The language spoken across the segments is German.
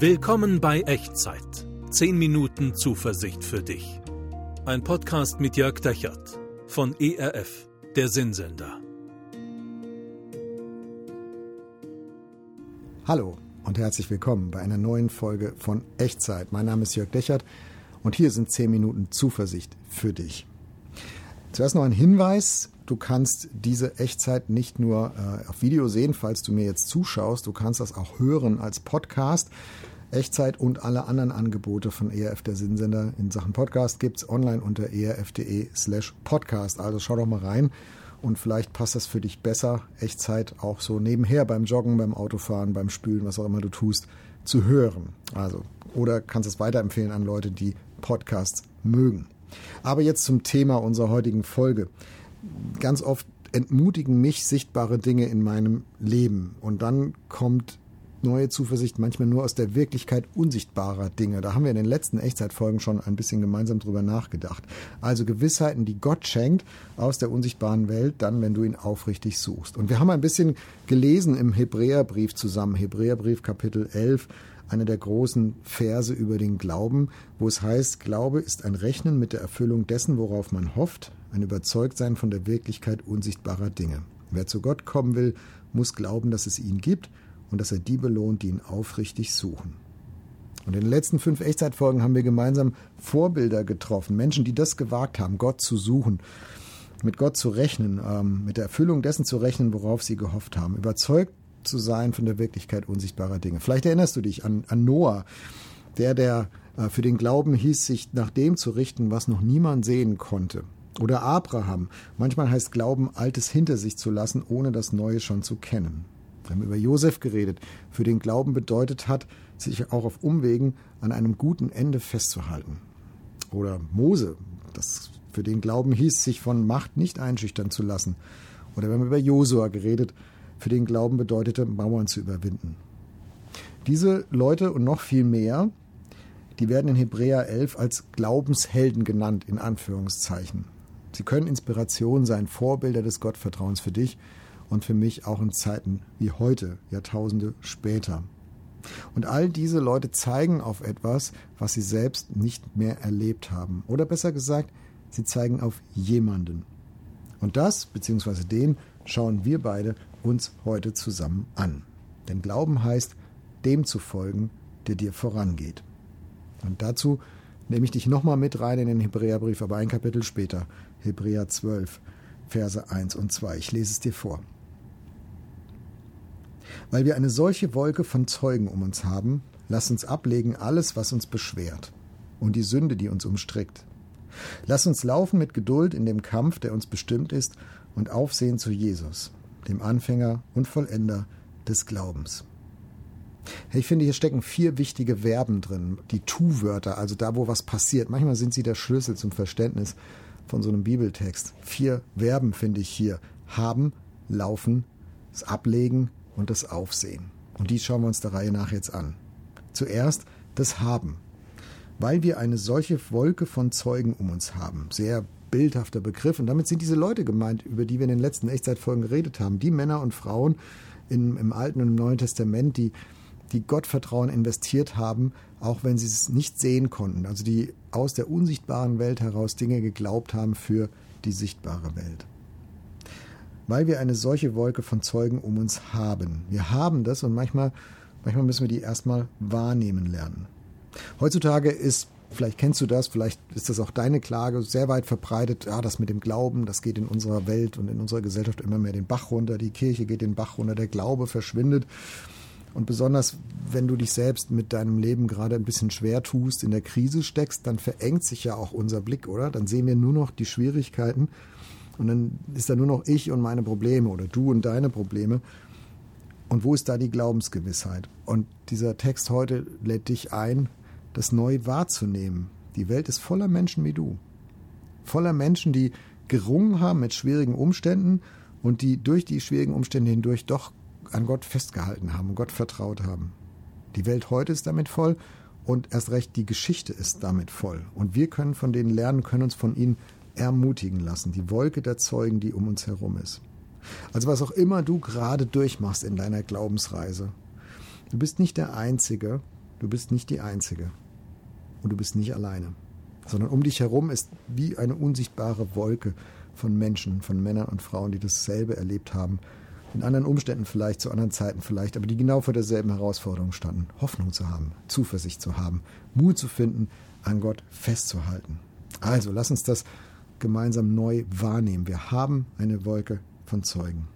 Willkommen bei Echtzeit. 10 Minuten Zuversicht für dich. Ein Podcast mit Jörg Dechert von ERF, der Sinnsender. Hallo und herzlich willkommen bei einer neuen Folge von Echtzeit. Mein Name ist Jörg Dechert und hier sind 10 Minuten Zuversicht für dich. Zuerst noch ein Hinweis. Du kannst diese Echtzeit nicht nur äh, auf Video sehen, falls du mir jetzt zuschaust, du kannst das auch hören als Podcast. Echtzeit und alle anderen Angebote von ERF der Sinnsender in Sachen Podcast gibt es online unter erf.de slash podcast. Also schau doch mal rein und vielleicht passt das für dich besser, Echtzeit auch so nebenher beim Joggen, beim Autofahren, beim Spülen, was auch immer du tust, zu hören. Also, oder kannst es weiterempfehlen an Leute, die Podcasts mögen. Aber jetzt zum Thema unserer heutigen Folge. Ganz oft entmutigen mich sichtbare Dinge in meinem Leben und dann kommt neue Zuversicht manchmal nur aus der Wirklichkeit unsichtbarer Dinge. Da haben wir in den letzten Echtzeitfolgen schon ein bisschen gemeinsam drüber nachgedacht. Also Gewissheiten, die Gott schenkt aus der unsichtbaren Welt, dann, wenn du ihn aufrichtig suchst. Und wir haben ein bisschen gelesen im Hebräerbrief zusammen, Hebräerbrief Kapitel 11, eine der großen Verse über den Glauben, wo es heißt, Glaube ist ein Rechnen mit der Erfüllung dessen, worauf man hofft, ein Überzeugtsein von der Wirklichkeit unsichtbarer Dinge. Wer zu Gott kommen will, muss glauben, dass es ihn gibt und dass er die belohnt, die ihn aufrichtig suchen. Und in den letzten fünf Echtzeitfolgen haben wir gemeinsam Vorbilder getroffen, Menschen, die das gewagt haben, Gott zu suchen, mit Gott zu rechnen, ähm, mit der Erfüllung dessen zu rechnen, worauf sie gehofft haben, überzeugt zu sein von der Wirklichkeit unsichtbarer Dinge. Vielleicht erinnerst du dich an, an Noah, der, der äh, für den Glauben hieß, sich nach dem zu richten, was noch niemand sehen konnte. Oder Abraham. Manchmal heißt Glauben, Altes hinter sich zu lassen, ohne das Neue schon zu kennen. Wir haben über Josef geredet, für den Glauben bedeutet hat, sich auch auf Umwegen an einem guten Ende festzuhalten. Oder Mose, das für den Glauben hieß, sich von Macht nicht einschüchtern zu lassen. Oder wir haben über Josua geredet, für den Glauben bedeutete, Mauern zu überwinden. Diese Leute und noch viel mehr, die werden in Hebräer 11 als Glaubenshelden genannt, in Anführungszeichen. Sie können Inspiration sein, Vorbilder des Gottvertrauens für dich und für mich auch in Zeiten wie heute, Jahrtausende später. Und all diese Leute zeigen auf etwas, was sie selbst nicht mehr erlebt haben. Oder besser gesagt, sie zeigen auf jemanden. Und das, beziehungsweise den, schauen wir beide uns heute zusammen an. Denn Glauben heißt, dem zu folgen, der dir vorangeht. Und dazu nehme ich dich nochmal mit rein in den Hebräerbrief, aber ein Kapitel später, Hebräer 12, Verse 1 und 2. Ich lese es dir vor weil wir eine solche Wolke von Zeugen um uns haben, lass uns ablegen alles, was uns beschwert und die Sünde, die uns umstrickt. Lass uns laufen mit Geduld in dem Kampf, der uns bestimmt ist, und aufsehen zu Jesus, dem Anfänger und Vollender des Glaubens. Ich finde, hier stecken vier wichtige Verben drin, die Tu-Wörter, also da, wo was passiert. Manchmal sind sie der Schlüssel zum Verständnis von so einem Bibeltext. Vier Verben finde ich hier. Haben, laufen, das Ablegen, und das Aufsehen. Und die schauen wir uns der Reihe nach jetzt an. Zuerst das Haben. Weil wir eine solche Wolke von Zeugen um uns haben. Sehr bildhafter Begriff. Und damit sind diese Leute gemeint, über die wir in den letzten Echtzeitfolgen geredet haben. Die Männer und Frauen in, im Alten und im Neuen Testament, die, die Gottvertrauen investiert haben, auch wenn sie es nicht sehen konnten. Also die aus der unsichtbaren Welt heraus Dinge geglaubt haben für die sichtbare Welt weil wir eine solche Wolke von Zeugen um uns haben. Wir haben das und manchmal, manchmal müssen wir die erstmal wahrnehmen lernen. Heutzutage ist, vielleicht kennst du das, vielleicht ist das auch deine Klage, sehr weit verbreitet, ja, das mit dem Glauben, das geht in unserer Welt und in unserer Gesellschaft immer mehr den Bach runter, die Kirche geht den Bach runter, der Glaube verschwindet. Und besonders, wenn du dich selbst mit deinem Leben gerade ein bisschen schwer tust, in der Krise steckst, dann verengt sich ja auch unser Blick, oder? Dann sehen wir nur noch die Schwierigkeiten und dann ist da nur noch ich und meine Probleme oder du und deine Probleme. Und wo ist da die Glaubensgewissheit? Und dieser Text heute lädt dich ein, das neu wahrzunehmen. Die Welt ist voller Menschen wie du. Voller Menschen, die gerungen haben mit schwierigen Umständen und die durch die schwierigen Umstände hindurch doch an Gott festgehalten haben und Gott vertraut haben. Die Welt heute ist damit voll und erst recht die Geschichte ist damit voll. Und wir können von denen lernen, können uns von ihnen ermutigen lassen, die Wolke der Zeugen, die um uns herum ist. Also was auch immer du gerade durchmachst in deiner Glaubensreise, du bist nicht der Einzige, Du bist nicht die Einzige. Und du bist nicht alleine. Sondern um dich herum ist wie eine unsichtbare Wolke von Menschen, von Männern und Frauen, die dasselbe erlebt haben. In anderen Umständen vielleicht, zu anderen Zeiten vielleicht, aber die genau vor derselben Herausforderung standen. Hoffnung zu haben, Zuversicht zu haben, Mut zu finden, an Gott festzuhalten. Also, lass uns das gemeinsam neu wahrnehmen. Wir haben eine Wolke von Zeugen.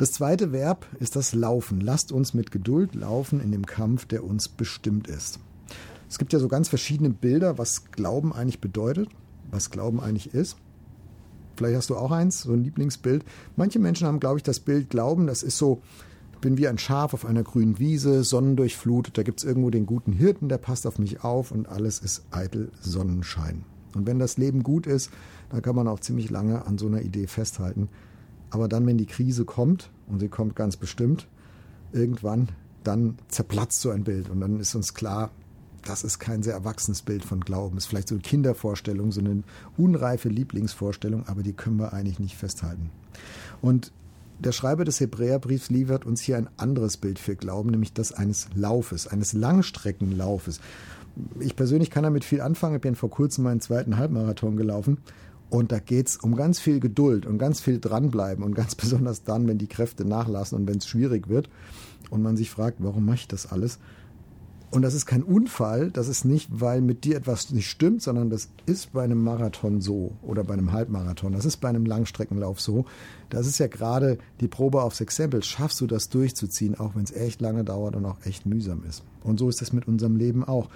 Das zweite Verb ist das Laufen. Lasst uns mit Geduld laufen in dem Kampf, der uns bestimmt ist. Es gibt ja so ganz verschiedene Bilder, was Glauben eigentlich bedeutet, was Glauben eigentlich ist. Vielleicht hast du auch eins, so ein Lieblingsbild. Manche Menschen haben, glaube ich, das Bild Glauben, das ist so, ich bin wie ein Schaf auf einer grünen Wiese, sonnendurchflutet, da gibt es irgendwo den guten Hirten, der passt auf mich auf und alles ist eitel Sonnenschein. Und wenn das Leben gut ist, dann kann man auch ziemlich lange an so einer Idee festhalten. Aber dann, wenn die Krise kommt, und sie kommt ganz bestimmt, irgendwann, dann zerplatzt so ein Bild. Und dann ist uns klar, das ist kein sehr erwachsenes Bild von Glauben. Ist vielleicht so eine Kindervorstellung, so eine unreife Lieblingsvorstellung, aber die können wir eigentlich nicht festhalten. Und der Schreiber des Hebräerbriefs liefert uns hier ein anderes Bild für Glauben, nämlich das eines Laufes, eines Langstreckenlaufes ich persönlich kann damit viel anfangen. Ich bin vor kurzem meinen zweiten Halbmarathon gelaufen. Und da geht es um ganz viel Geduld und ganz viel dranbleiben und ganz besonders dann, wenn die Kräfte nachlassen und wenn es schwierig wird und man sich fragt, warum mache ich das alles? Und das ist kein Unfall, das ist nicht, weil mit dir etwas nicht stimmt, sondern das ist bei einem Marathon so oder bei einem Halbmarathon, das ist bei einem Langstreckenlauf so. Das ist ja gerade die Probe aufs Exempel. Schaffst du das durchzuziehen, auch wenn es echt lange dauert und auch echt mühsam ist. Und so ist es mit unserem Leben auch.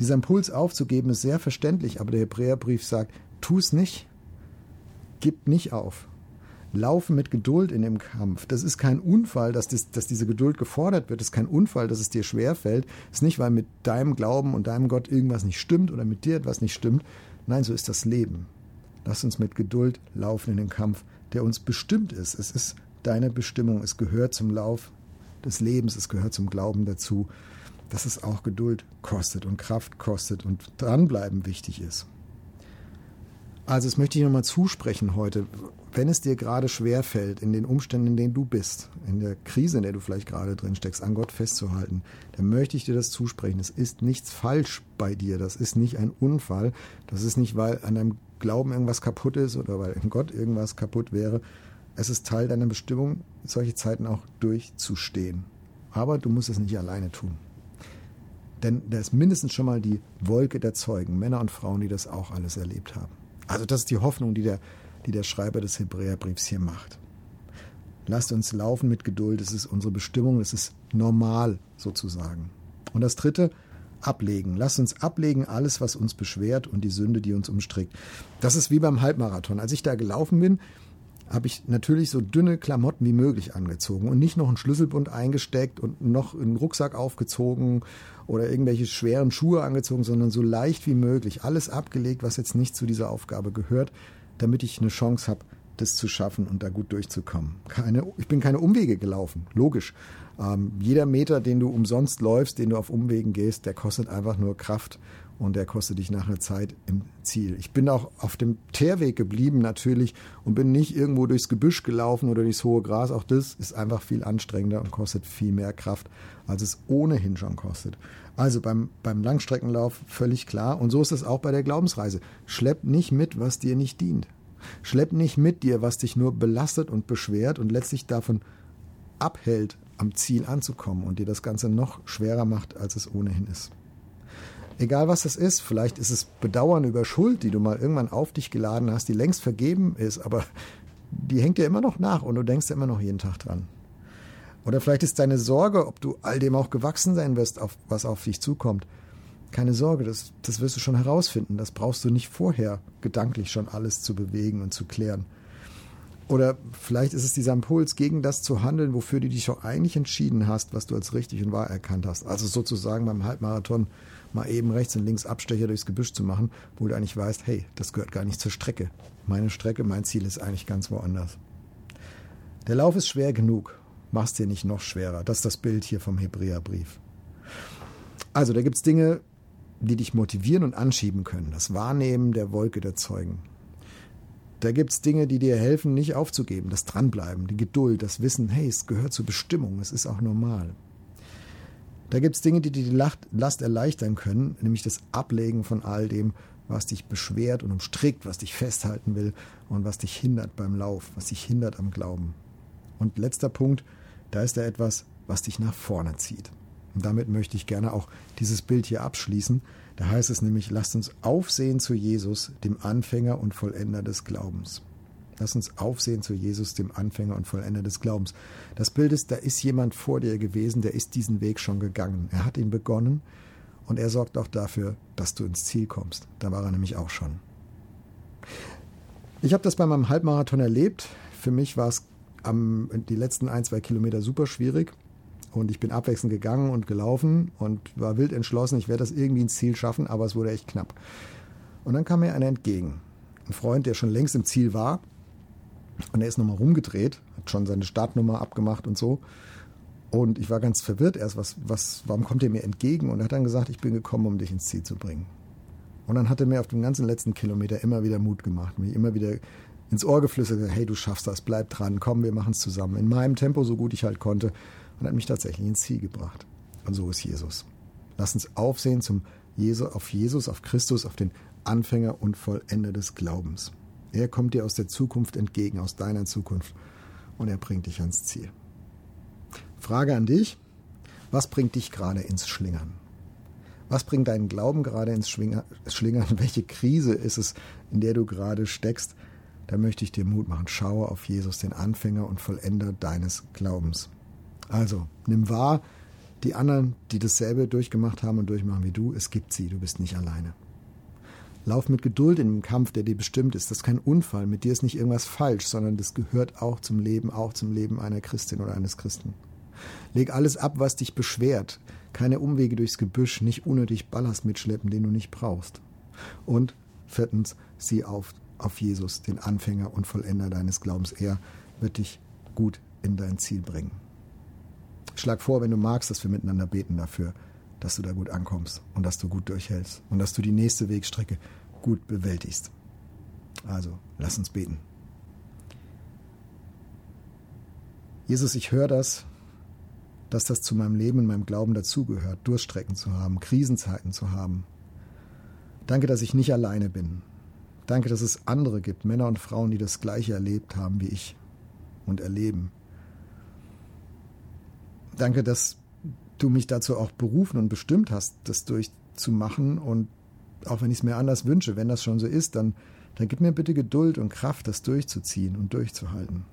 Dieser Impuls aufzugeben ist sehr verständlich, aber der Hebräerbrief sagt, tu es nicht, gib nicht auf. Laufen mit Geduld in dem Kampf. Das ist kein Unfall, dass, das, dass diese Geduld gefordert wird. Das ist kein Unfall, dass es dir schwerfällt. Das ist nicht, weil mit deinem Glauben und deinem Gott irgendwas nicht stimmt oder mit dir etwas nicht stimmt. Nein, so ist das Leben. Lass uns mit Geduld laufen in den Kampf, der uns bestimmt ist. Es ist deine Bestimmung. Es gehört zum Lauf des Lebens. Es gehört zum Glauben dazu, dass es auch Geduld kostet und Kraft kostet und dranbleiben wichtig ist. Also, das möchte ich nochmal zusprechen heute. Wenn es dir gerade schwer fällt, in den Umständen, in denen du bist, in der Krise, in der du vielleicht gerade drin steckst, an Gott festzuhalten, dann möchte ich dir das zusprechen. Es ist nichts falsch bei dir. Das ist nicht ein Unfall. Das ist nicht, weil an deinem Glauben irgendwas kaputt ist oder weil in Gott irgendwas kaputt wäre. Es ist Teil deiner Bestimmung, solche Zeiten auch durchzustehen. Aber du musst es nicht alleine tun. Denn da ist mindestens schon mal die Wolke der Zeugen, Männer und Frauen, die das auch alles erlebt haben. Also das ist die Hoffnung, die der, die der Schreiber des Hebräerbriefs hier macht. Lasst uns laufen mit Geduld, es ist unsere Bestimmung, es ist normal sozusagen. Und das Dritte, ablegen. Lasst uns ablegen alles, was uns beschwert und die Sünde, die uns umstrickt. Das ist wie beim Halbmarathon. Als ich da gelaufen bin, habe ich natürlich so dünne Klamotten wie möglich angezogen und nicht noch einen Schlüsselbund eingesteckt und noch einen Rucksack aufgezogen oder irgendwelche schweren Schuhe angezogen, sondern so leicht wie möglich. Alles abgelegt, was jetzt nicht zu dieser Aufgabe gehört, damit ich eine Chance habe, das zu schaffen und da gut durchzukommen. Keine, ich bin keine Umwege gelaufen, logisch. Ähm, jeder Meter, den du umsonst läufst, den du auf Umwegen gehst, der kostet einfach nur Kraft und der kostet dich nachher Zeit im Ziel. Ich bin auch auf dem Teerweg geblieben natürlich und bin nicht irgendwo durchs Gebüsch gelaufen oder durchs hohe Gras. Auch das ist einfach viel anstrengender und kostet viel mehr Kraft, als es ohnehin schon kostet. Also beim, beim Langstreckenlauf völlig klar. Und so ist es auch bei der Glaubensreise. Schlepp nicht mit, was dir nicht dient. Schlepp nicht mit dir, was dich nur belastet und beschwert und letztlich davon abhält, am Ziel anzukommen und dir das Ganze noch schwerer macht, als es ohnehin ist. Egal was das ist, vielleicht ist es Bedauern über Schuld, die du mal irgendwann auf dich geladen hast, die längst vergeben ist, aber die hängt dir immer noch nach und du denkst immer noch jeden Tag dran. Oder vielleicht ist deine Sorge, ob du all dem auch gewachsen sein wirst, auf, was auf dich zukommt. Keine Sorge, das, das wirst du schon herausfinden. Das brauchst du nicht vorher gedanklich schon alles zu bewegen und zu klären. Oder vielleicht ist es dieser Impuls, gegen das zu handeln, wofür du dich auch eigentlich entschieden hast, was du als richtig und wahr erkannt hast. Also sozusagen beim Halbmarathon mal eben rechts und links Abstecher durchs Gebüsch zu machen, wo du eigentlich weißt, hey, das gehört gar nicht zur Strecke. Meine Strecke, mein Ziel ist eigentlich ganz woanders. Der Lauf ist schwer genug mach's dir nicht noch schwerer. Das ist das Bild hier vom Hebräerbrief. Also, da gibt es Dinge, die dich motivieren und anschieben können. Das Wahrnehmen der Wolke der Zeugen. Da gibt es Dinge, die dir helfen, nicht aufzugeben. Das Dranbleiben, die Geduld, das Wissen, hey, es gehört zur Bestimmung, es ist auch normal. Da gibt es Dinge, die dir die Last erleichtern können, nämlich das Ablegen von all dem, was dich beschwert und umstrickt, was dich festhalten will und was dich hindert beim Lauf, was dich hindert am Glauben. Und letzter Punkt, da ist da etwas, was dich nach vorne zieht. Und damit möchte ich gerne auch dieses Bild hier abschließen. Da heißt es nämlich, lasst uns aufsehen zu Jesus, dem Anfänger und Vollender des Glaubens. Lass uns aufsehen zu Jesus, dem Anfänger und Vollender des Glaubens. Das Bild ist, da ist jemand vor dir gewesen, der ist diesen Weg schon gegangen. Er hat ihn begonnen und er sorgt auch dafür, dass du ins Ziel kommst. Da war er nämlich auch schon. Ich habe das bei meinem Halbmarathon erlebt. Für mich war es am, die letzten ein, zwei Kilometer super schwierig. Und ich bin abwechselnd gegangen und gelaufen und war wild entschlossen, ich werde das irgendwie ins Ziel schaffen, aber es wurde echt knapp. Und dann kam mir einer entgegen. Ein Freund, der schon längst im Ziel war. Und er ist nochmal rumgedreht, hat schon seine Startnummer abgemacht und so. Und ich war ganz verwirrt erst, was, was, warum kommt er mir entgegen? Und er hat dann gesagt, ich bin gekommen, um dich ins Ziel zu bringen. Und dann hat er mir auf dem ganzen letzten Kilometer immer wieder Mut gemacht, mich immer wieder ins Ohr geflüstert, hey, du schaffst das, bleib dran, komm, wir machen es zusammen. In meinem Tempo, so gut ich halt konnte und hat mich tatsächlich ins Ziel gebracht. Und so ist Jesus. Lass uns aufsehen zum Jesus, auf Jesus, auf Christus, auf den Anfänger und Vollender des Glaubens. Er kommt dir aus der Zukunft entgegen, aus deiner Zukunft, und er bringt dich ans Ziel. Frage an dich, was bringt dich gerade ins Schlingern? Was bringt deinen Glauben gerade ins Schlingern? Welche Krise ist es, in der du gerade steckst? Da möchte ich dir Mut machen. Schaue auf Jesus, den Anfänger und Vollender deines Glaubens. Also, nimm wahr, die anderen, die dasselbe durchgemacht haben und durchmachen wie du, es gibt sie, du bist nicht alleine. Lauf mit Geduld in dem Kampf, der dir bestimmt ist. Das ist kein Unfall, mit dir ist nicht irgendwas falsch, sondern das gehört auch zum Leben, auch zum Leben einer Christin oder eines Christen. Leg alles ab, was dich beschwert. Keine Umwege durchs Gebüsch, nicht unnötig Ballast mitschleppen, den du nicht brauchst. Und viertens, sieh auf, auf Jesus, den Anfänger und Vollender deines Glaubens. Er wird dich gut in dein Ziel bringen. Schlag vor, wenn du magst, dass wir miteinander beten dafür, dass du da gut ankommst und dass du gut durchhältst und dass du die nächste Wegstrecke gut bewältigst. Also, lass uns beten. Jesus, ich höre das, dass das zu meinem Leben und meinem Glauben dazugehört, Durststrecken zu haben, Krisenzeiten zu haben. Danke, dass ich nicht alleine bin. Danke, dass es andere gibt, Männer und Frauen, die das Gleiche erlebt haben wie ich und erleben. Danke, dass du mich dazu auch berufen und bestimmt hast, das durchzumachen. Und auch wenn ich es mir anders wünsche, wenn das schon so ist, dann, dann gib mir bitte Geduld und Kraft, das durchzuziehen und durchzuhalten.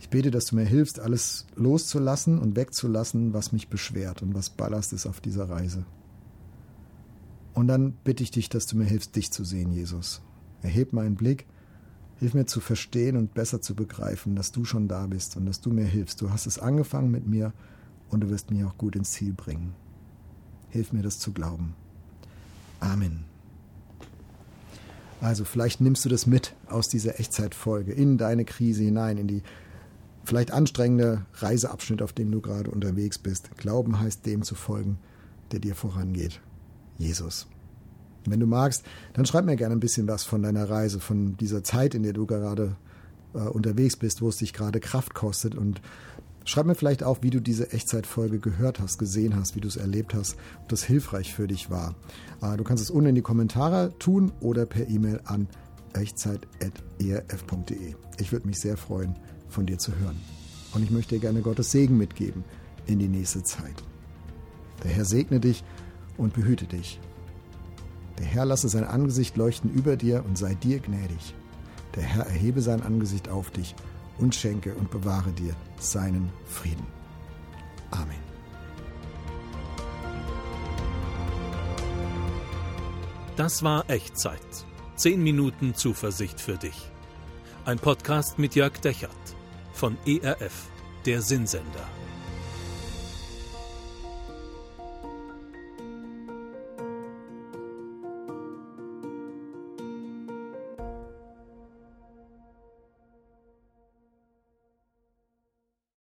Ich bete, dass du mir hilfst, alles loszulassen und wegzulassen, was mich beschwert und was Ballast ist auf dieser Reise. Und dann bitte ich dich, dass du mir hilfst, dich zu sehen, Jesus. Erheb meinen Blick Hilf mir zu verstehen und besser zu begreifen, dass du schon da bist und dass du mir hilfst. Du hast es angefangen mit mir und du wirst mich auch gut ins Ziel bringen. Hilf mir das zu glauben. Amen. Also vielleicht nimmst du das mit aus dieser Echtzeitfolge in deine Krise hinein, in die vielleicht anstrengende Reiseabschnitt, auf dem du gerade unterwegs bist. Glauben heißt dem zu folgen, der dir vorangeht. Jesus. Wenn du magst, dann schreib mir gerne ein bisschen was von deiner Reise, von dieser Zeit, in der du gerade äh, unterwegs bist, wo es dich gerade Kraft kostet und Schreib mir vielleicht auch, wie du diese Echtzeitfolge gehört hast, gesehen hast, wie du es erlebt hast, ob das hilfreich für dich war. Äh, du kannst es unten in die Kommentare tun oder per E-Mail an echtzeit.erf.de. Ich würde mich sehr freuen, von dir zu hören. Und ich möchte dir gerne Gottes Segen mitgeben in die nächste Zeit. Der Herr segne dich und behüte dich. Der Herr lasse sein Angesicht leuchten über dir und sei dir gnädig. Der Herr erhebe sein Angesicht auf dich und schenke und bewahre dir seinen Frieden. Amen. Das war Echtzeit. Zehn Minuten Zuversicht für dich. Ein Podcast mit Jörg Dechert von ERF, der Sinnsender.